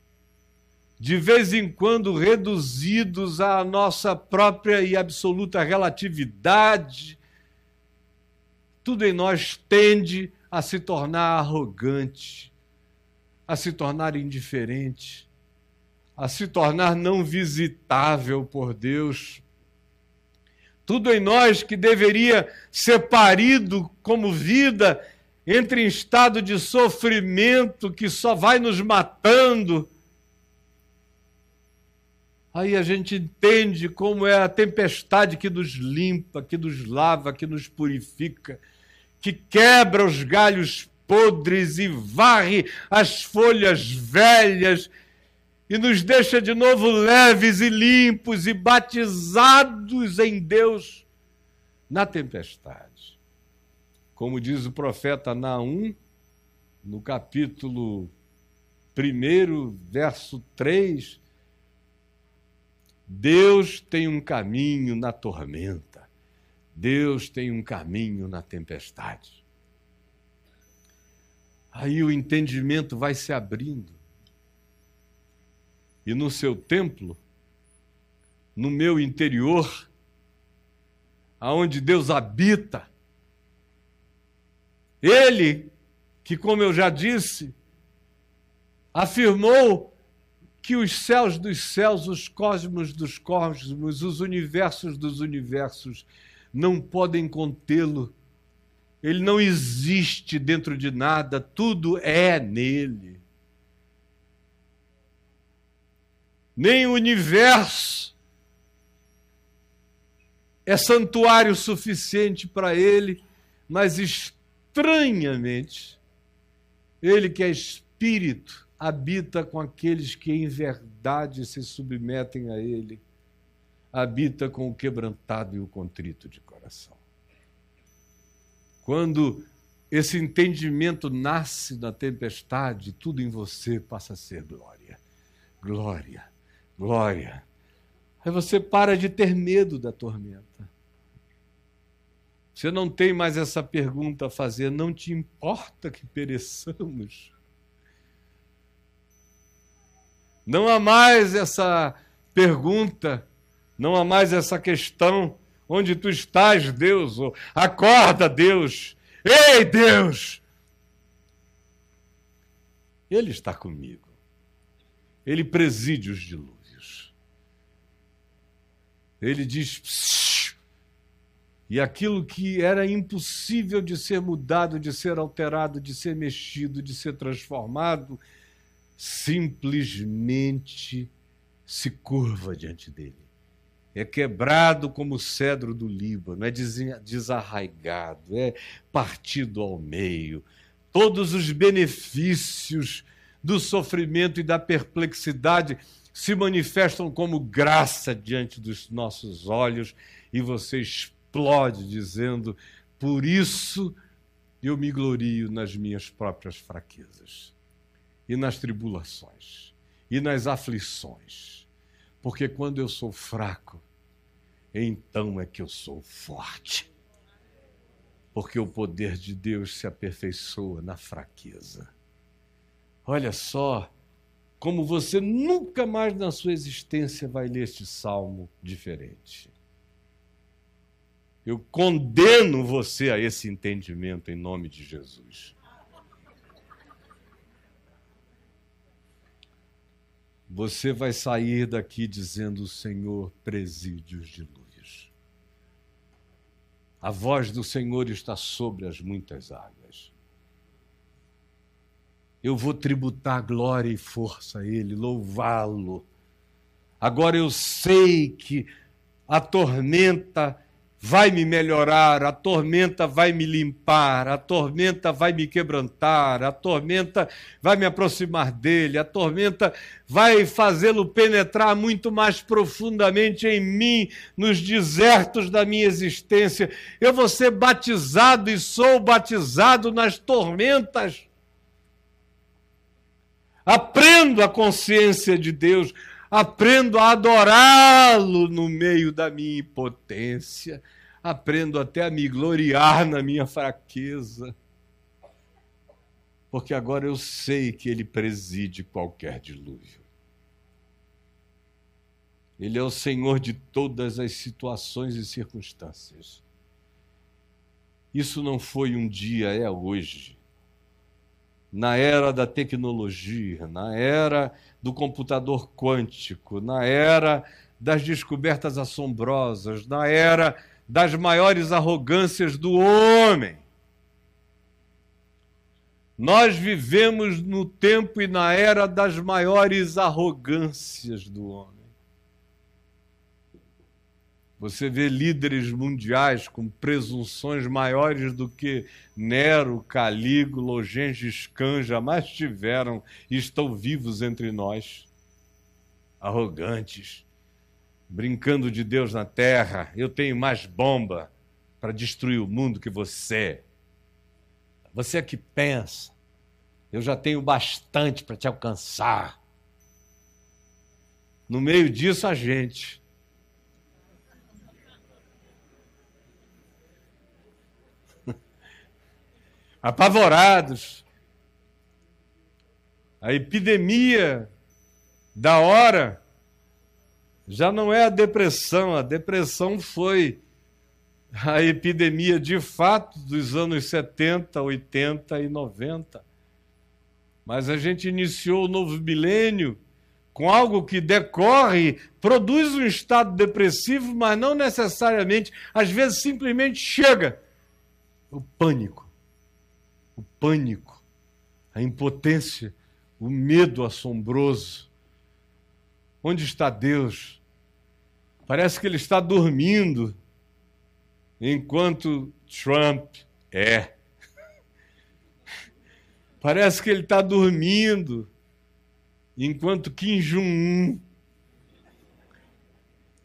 de vez em quando reduzidos à nossa própria e absoluta relatividade, tudo em nós tende a se tornar arrogante, a se tornar indiferente, a se tornar não visitável por Deus. Tudo em nós que deveria ser parido como vida, entre em estado de sofrimento que só vai nos matando. Aí a gente entende como é a tempestade que nos limpa, que nos lava, que nos purifica, que quebra os galhos podres e varre as folhas velhas e nos deixa de novo leves e limpos e batizados em Deus na tempestade. Como diz o profeta Naum, no capítulo 1, verso 3, Deus tem um caminho na tormenta, Deus tem um caminho na tempestade. Aí o entendimento vai se abrindo e no seu templo, no meu interior, aonde Deus habita, Ele, que, como eu já disse, afirmou que os céus dos céus, os cosmos dos cosmos, os universos dos universos não podem contê-lo. Ele não existe dentro de nada, tudo é nele. Nem o universo é santuário suficiente para ele, mas estranhamente, ele que é espírito habita com aqueles que em verdade se submetem a ele, habita com o quebrantado e o contrito de coração. Quando esse entendimento nasce da tempestade, tudo em você passa a ser glória, glória, glória. Aí você para de ter medo da tormenta. Você não tem mais essa pergunta a fazer, não te importa que pereçamos. Não há mais essa pergunta, não há mais essa questão: onde tu estás, Deus? Acorda, Deus! Ei, Deus! Ele está comigo. Ele preside os dilúvios. Ele diz: e aquilo que era impossível de ser mudado, de ser alterado, de ser mexido, de ser transformado, simplesmente se curva diante dele. É quebrado como o cedro do Líbano, é desarraigado, é partido ao meio. Todos os benefícios do sofrimento e da perplexidade se manifestam como graça diante dos nossos olhos e você explode dizendo: Por isso eu me glorio nas minhas próprias fraquezas, e nas tribulações, e nas aflições, porque quando eu sou fraco, então é que eu sou forte. Porque o poder de Deus se aperfeiçoa na fraqueza. Olha só como você nunca mais na sua existência vai ler este salmo diferente. Eu condeno você a esse entendimento em nome de Jesus. Você vai sair daqui dizendo: Senhor preside os dilúvios. A voz do Senhor está sobre as muitas águas. Eu vou tributar glória e força a Ele, louvá-lo. Agora eu sei que a tormenta vai me melhorar, a tormenta vai me limpar, a tormenta vai me quebrantar, a tormenta vai me aproximar dele, a tormenta vai fazê-lo penetrar muito mais profundamente em mim, nos desertos da minha existência. Eu vou ser batizado e sou batizado nas tormentas. Aprendo a consciência de Deus, aprendo a adorá-lo no meio da minha impotência, aprendo até a me gloriar na minha fraqueza, porque agora eu sei que ele preside qualquer dilúvio. Ele é o Senhor de todas as situações e circunstâncias. Isso não foi um dia, é hoje na era da tecnologia, na era do computador quântico, na era das descobertas assombrosas, na era das maiores arrogâncias do homem. Nós vivemos no tempo e na era das maiores arrogâncias do homem. Você vê líderes mundiais com presunções maiores do que Nero, Calígula ou Gengis Khan jamais tiveram e estão vivos entre nós. Arrogantes, brincando de Deus na terra. Eu tenho mais bomba para destruir o mundo que você. Você é que pensa. Eu já tenho bastante para te alcançar. No meio disso, a gente apavorados. A epidemia da hora já não é a depressão, a depressão foi a epidemia de fato dos anos 70, 80 e 90. Mas a gente iniciou o novo milênio com algo que decorre, produz um estado depressivo, mas não necessariamente, às vezes simplesmente chega o pânico. Pânico, a impotência, o medo assombroso. Onde está Deus? Parece que ele está dormindo, enquanto Trump é. Parece que ele está dormindo enquanto Kim Jong-un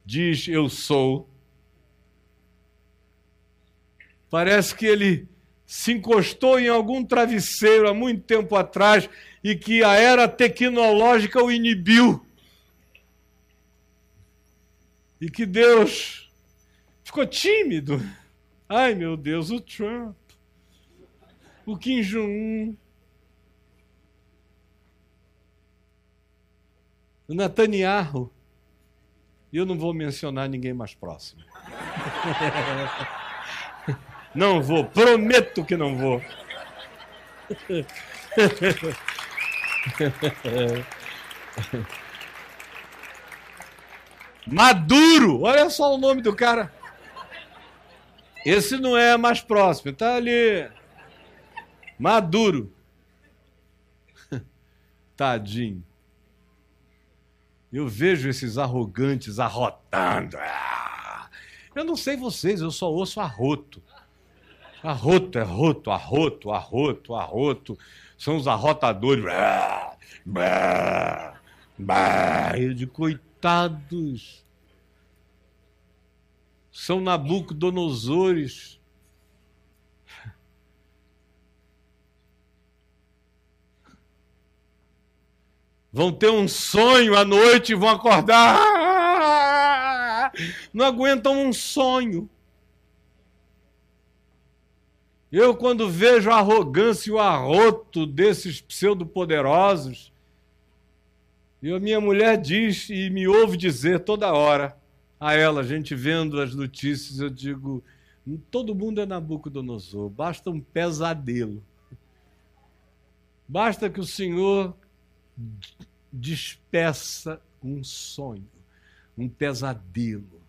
diz eu sou, parece que ele se encostou em algum travesseiro há muito tempo atrás e que a era tecnológica o inibiu. E que Deus ficou tímido. Ai meu Deus, o Trump, o Kim Jong-un, o Netanyahu. E eu não vou mencionar ninguém mais próximo. Não vou, prometo que não vou. Maduro, olha só o nome do cara. Esse não é mais próximo, tá ali. Maduro. Tadinho. Eu vejo esses arrogantes arrotando. Ah! Eu não sei vocês, eu só ouço arroto. Arroto, é roto, arroto, arroto, arroto. São os arrotadores. Bah, Eu de coitados. São Nabucodonosores vão ter um sonho à noite e vão acordar. Não aguentam um sonho. Eu, quando vejo a arrogância e o arroto desses pseudo-poderosos, e a minha mulher diz e me ouve dizer toda hora a ela, a gente vendo as notícias, eu digo: todo mundo é Nabucodonosor, basta um pesadelo. Basta que o Senhor despeça um sonho, um pesadelo.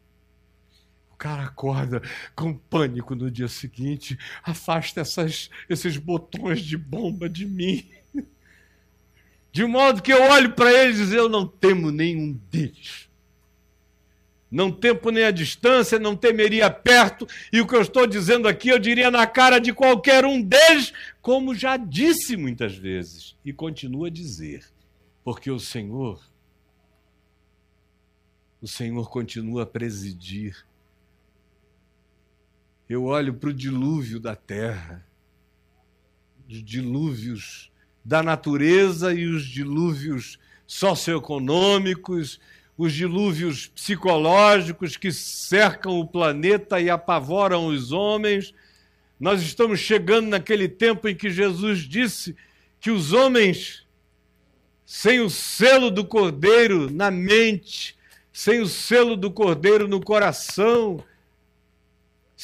O cara acorda com pânico no dia seguinte, afasta essas, esses botões de bomba de mim. De modo que eu olho para eles e eu não temo nenhum deles. Não tempo nem a distância, não temeria perto, e o que eu estou dizendo aqui eu diria na cara de qualquer um deles, como já disse muitas vezes, e continua a dizer. Porque o Senhor, o Senhor continua a presidir. Eu olho para o dilúvio da terra, os dilúvios da natureza e os dilúvios socioeconômicos, os dilúvios psicológicos que cercam o planeta e apavoram os homens. Nós estamos chegando naquele tempo em que Jesus disse que os homens sem o selo do Cordeiro na mente, sem o selo do Cordeiro no coração,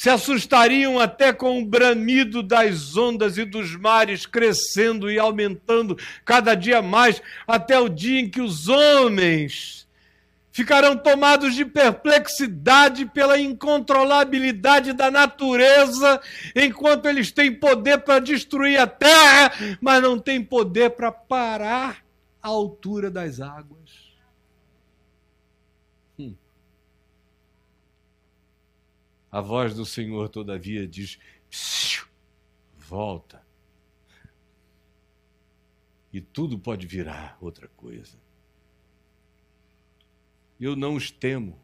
se assustariam até com o bramido das ondas e dos mares crescendo e aumentando cada dia mais, até o dia em que os homens ficarão tomados de perplexidade pela incontrolabilidade da natureza, enquanto eles têm poder para destruir a terra, mas não têm poder para parar à altura das águas. A voz do Senhor, todavia, diz: volta. E tudo pode virar outra coisa. Eu não os temo.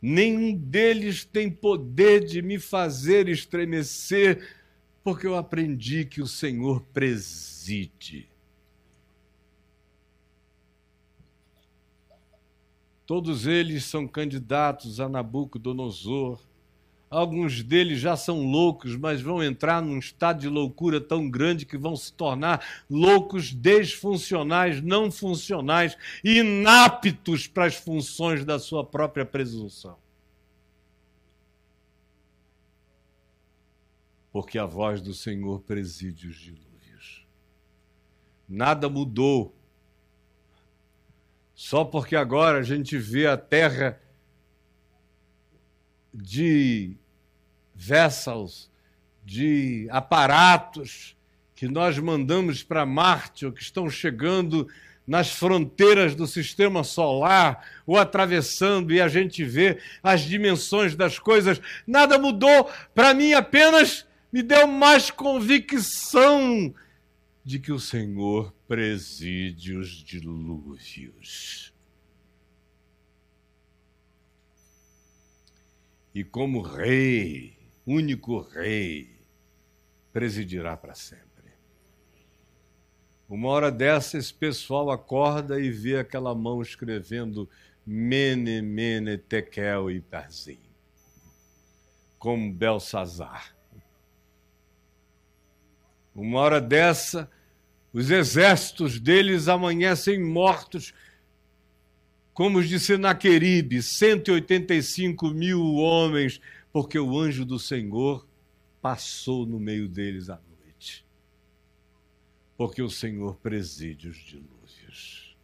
Nenhum deles tem poder de me fazer estremecer, porque eu aprendi que o Senhor preside. Todos eles são candidatos a Nabucodonosor. Alguns deles já são loucos, mas vão entrar num estado de loucura tão grande que vão se tornar loucos desfuncionais, não funcionais, inaptos para as funções da sua própria presunção. porque a voz do Senhor preside os dilúvios. Nada mudou. Só porque agora a gente vê a terra de vessels, de aparatos que nós mandamos para Marte ou que estão chegando nas fronteiras do sistema solar ou atravessando e a gente vê as dimensões das coisas. Nada mudou, para mim apenas me deu mais convicção de que o Senhor preside os dilúvios. E como rei, único rei, presidirá para sempre. Uma hora dessa, esse pessoal acorda e vê aquela mão escrevendo Mene, Mene, Tekel e Parzim, como Belsazar. Uma hora dessa, os exércitos deles amanhecem mortos, como os de Senaqueribe, 185 mil homens, porque o anjo do Senhor passou no meio deles à noite. Porque o Senhor preside os dilúvios.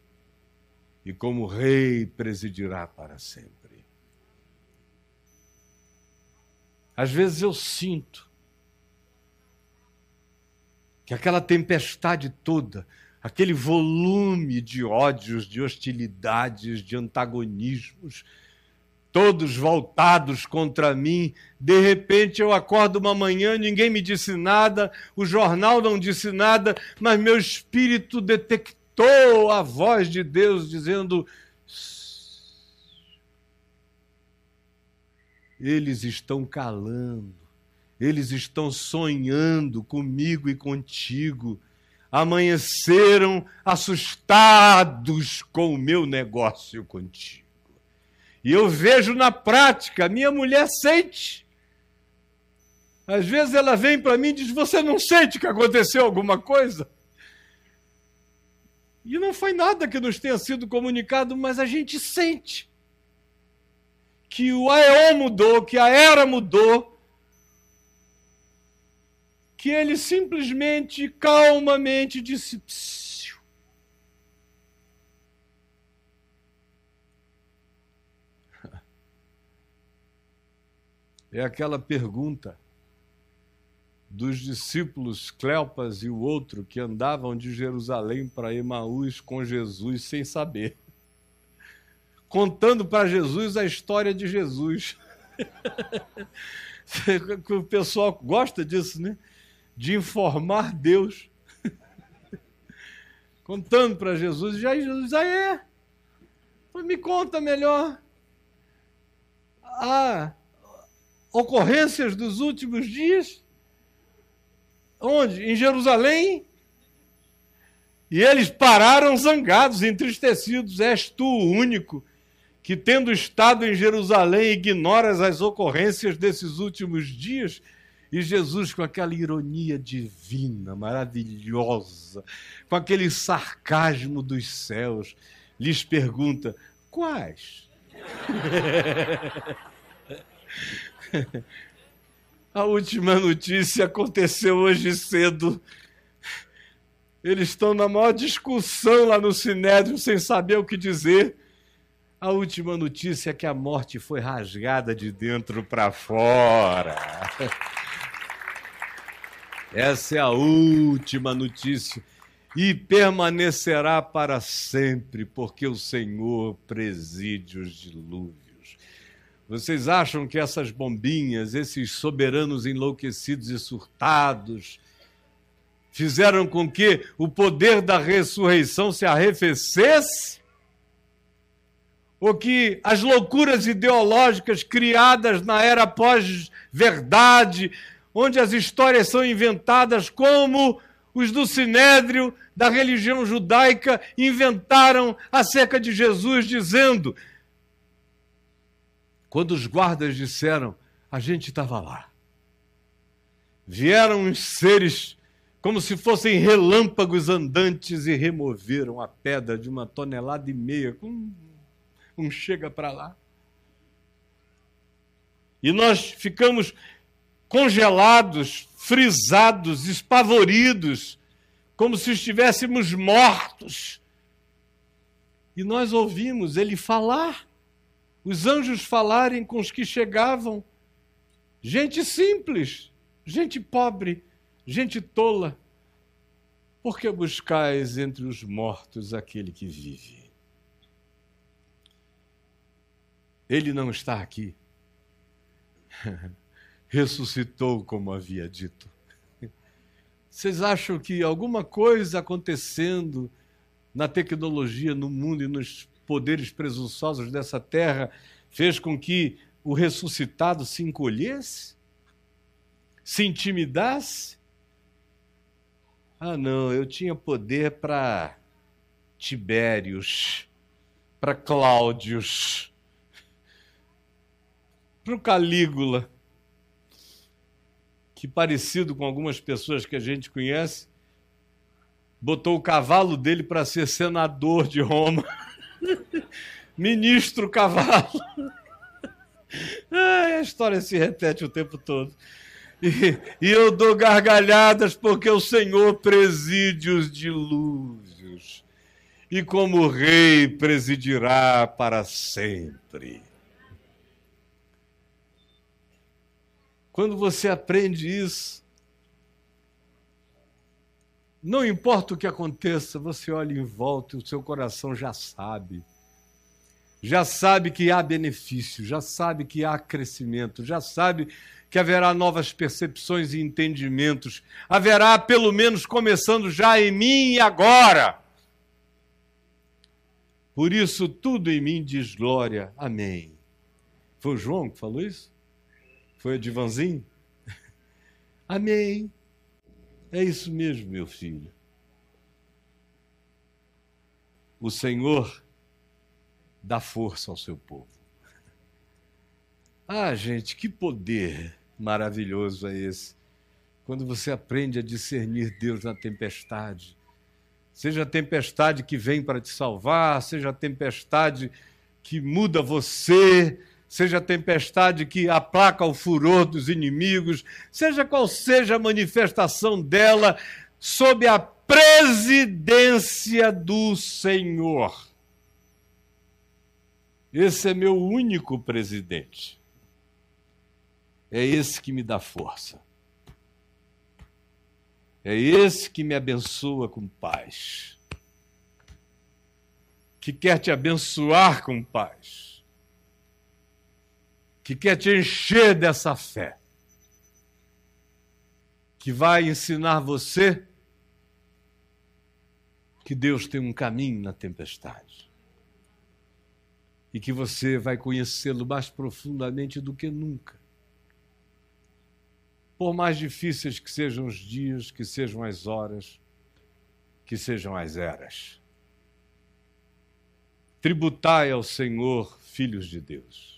E como rei presidirá para sempre. Às vezes eu sinto que aquela tempestade toda, aquele volume de ódios, de hostilidades, de antagonismos, todos voltados contra mim. De repente eu acordo uma manhã, ninguém me disse nada, o jornal não disse nada, mas meu espírito detectou a voz de Deus dizendo: Eles estão calando, eles estão sonhando comigo e contigo. Amanheceram assustados com o meu negócio contigo. E eu vejo na prática, minha mulher sente. Às vezes ela vem para mim e diz: Você não sente que aconteceu alguma coisa? E não foi nada que nos tenha sido comunicado, mas a gente sente que o AEO mudou, que a era mudou, que ele simplesmente, calmamente disse: é aquela pergunta dos discípulos Cleopas e o outro que andavam de Jerusalém para Emaús com Jesus sem saber, contando para Jesus a história de Jesus. o pessoal gosta disso, né? De informar Deus. Contando para Jesus, e aí Jesus, ah é? Me conta melhor. Ah, ocorrências dos últimos dias. Onde? Em Jerusalém. E eles pararam zangados, entristecidos. És tu o único que, tendo estado em Jerusalém, ignoras as ocorrências desses últimos dias. E Jesus, com aquela ironia divina, maravilhosa, com aquele sarcasmo dos céus, lhes pergunta: quais? A última notícia aconteceu hoje cedo. Eles estão na maior discussão lá no Sinédrio, sem saber o que dizer. A última notícia é que a morte foi rasgada de dentro para fora. Essa é a última notícia. E permanecerá para sempre, porque o Senhor preside os dilúvios. Vocês acham que essas bombinhas, esses soberanos enlouquecidos e surtados, fizeram com que o poder da ressurreição se arrefecesse? Ou que as loucuras ideológicas criadas na era pós-verdade, onde as histórias são inventadas como os do Sinédrio, da religião judaica, inventaram acerca de Jesus, dizendo: quando os guardas disseram, a gente estava lá. Vieram os seres como se fossem relâmpagos andantes e removeram a pedra de uma tonelada e meia. Um, um chega para lá. E nós ficamos congelados, frisados, espavoridos, como se estivéssemos mortos. E nós ouvimos ele falar, os anjos falarem com os que chegavam. Gente simples, gente pobre, gente tola. Por que buscais entre os mortos aquele que vive? Ele não está aqui. Ressuscitou, como havia dito. Vocês acham que alguma coisa acontecendo na tecnologia, no mundo e nos poderes presunçosos dessa terra fez com que o ressuscitado se encolhesse? Se intimidasse? Ah, não, eu tinha poder para Tibérios, para Cláudios, para o Calígula, que parecido com algumas pessoas que a gente conhece, botou o cavalo dele para ser senador de Roma. Ministro cavalo. Ah, a história se repete o tempo todo. E, e, eu dou gargalhadas porque o Senhor preside os dilúvios. E como rei presidirá para sempre. Quando você aprende isso, não importa o que aconteça, você olha em volta e o seu coração já sabe. Já sabe que há benefício, já sabe que há crescimento, já sabe que haverá novas percepções e entendimentos. Haverá, pelo menos, começando já em mim e agora. Por isso, tudo em mim diz glória. Amém. Foi o João que falou isso? Foi o Divanzinho? Amém. É isso mesmo, meu filho. O Senhor dá força ao seu povo. Ah, gente, que poder maravilhoso é esse. Quando você aprende a discernir Deus na tempestade. Seja a tempestade que vem para te salvar, seja a tempestade que muda você, seja a tempestade que aplaca o furor dos inimigos, seja qual seja a manifestação dela, sob a presidência do Senhor. Esse é meu único presidente. É esse que me dá força. É esse que me abençoa com paz. Que quer te abençoar com paz que quer te encher dessa fé, que vai ensinar você que Deus tem um caminho na tempestade e que você vai conhecê-lo mais profundamente do que nunca. Por mais difíceis que sejam os dias, que sejam as horas, que sejam as eras. Tributai ao Senhor, filhos de Deus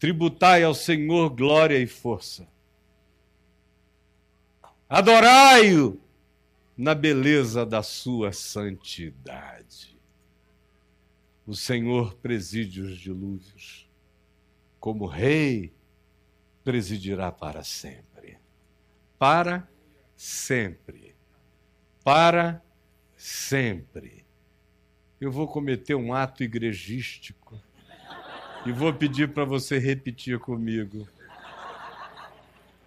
tributai ao Senhor glória e força. Adorai-o na beleza da sua santidade. O Senhor preside os dilúvios, como rei presidirá para sempre. Para sempre. Para sempre. Eu vou cometer um ato igrejístico e vou pedir para você repetir comigo.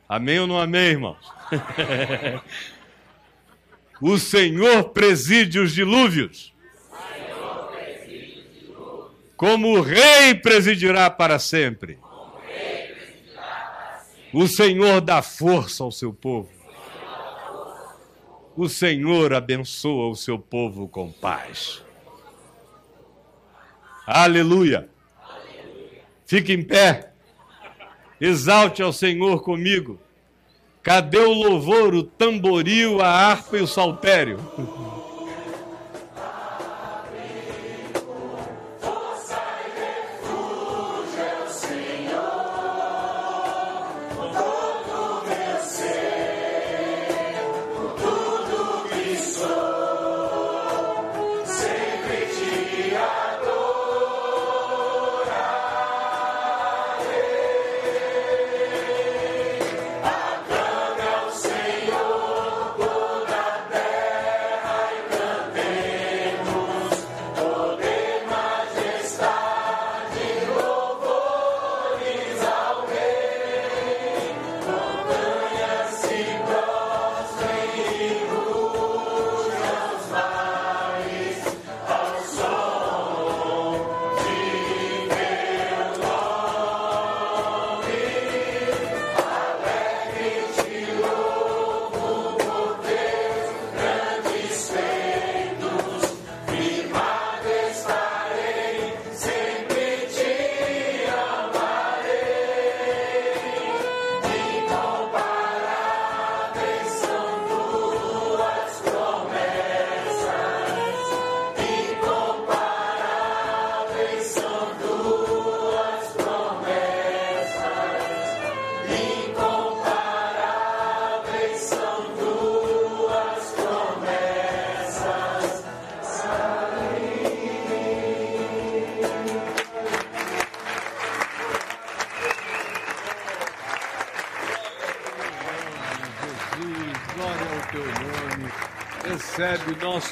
Amém ou não amém, irmãos? o Senhor preside os dilúvios. Como o rei presidirá para sempre. O Senhor dá força ao seu povo. O Senhor abençoa o seu povo com paz. Aleluia. Fique em pé. Exalte ao Senhor comigo. Cadê o louvor, o tamboril, a harpa e o saltério?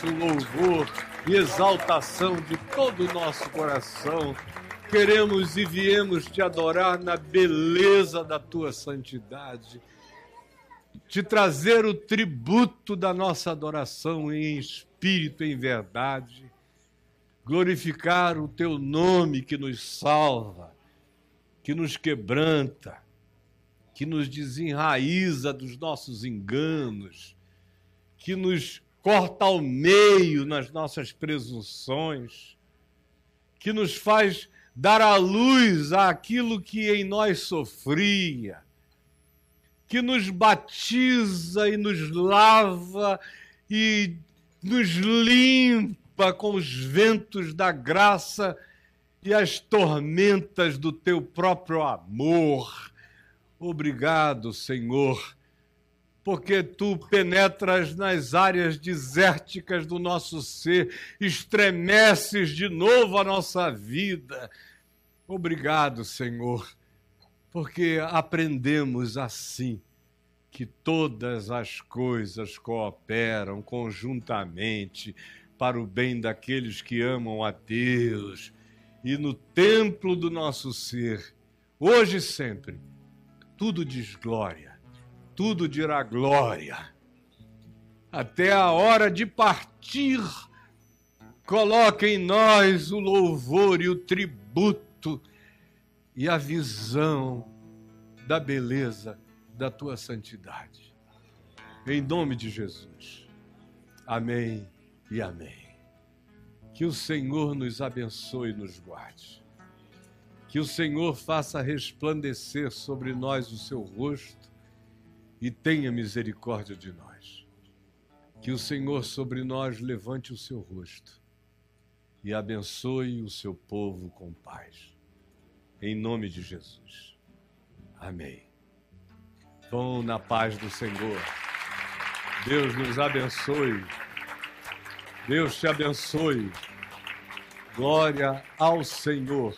Nosso louvor e exaltação de todo o nosso coração. Queremos e viemos te adorar na beleza da tua santidade, te trazer o tributo da nossa adoração em espírito em verdade, glorificar o teu nome que nos salva, que nos quebranta, que nos desenraiza dos nossos enganos, que nos corta ao meio nas nossas presunções, que nos faz dar à luz àquilo que em nós sofria, que nos batiza e nos lava e nos limpa com os ventos da graça e as tormentas do teu próprio amor. Obrigado, Senhor porque tu penetras nas áreas desérticas do nosso ser, estremeces de novo a nossa vida. Obrigado, Senhor, porque aprendemos assim que todas as coisas cooperam conjuntamente para o bem daqueles que amam a Deus. E no templo do nosso ser, hoje e sempre, tudo diz glória tudo dirá glória. Até a hora de partir, coloca em nós o louvor e o tributo e a visão da beleza da tua santidade. Em nome de Jesus. Amém e amém. Que o Senhor nos abençoe e nos guarde. Que o Senhor faça resplandecer sobre nós o seu rosto e tenha misericórdia de nós. Que o Senhor sobre nós levante o seu rosto e abençoe o seu povo com paz. Em nome de Jesus. Amém. Vão na paz do Senhor. Deus nos abençoe. Deus te abençoe. Glória ao Senhor.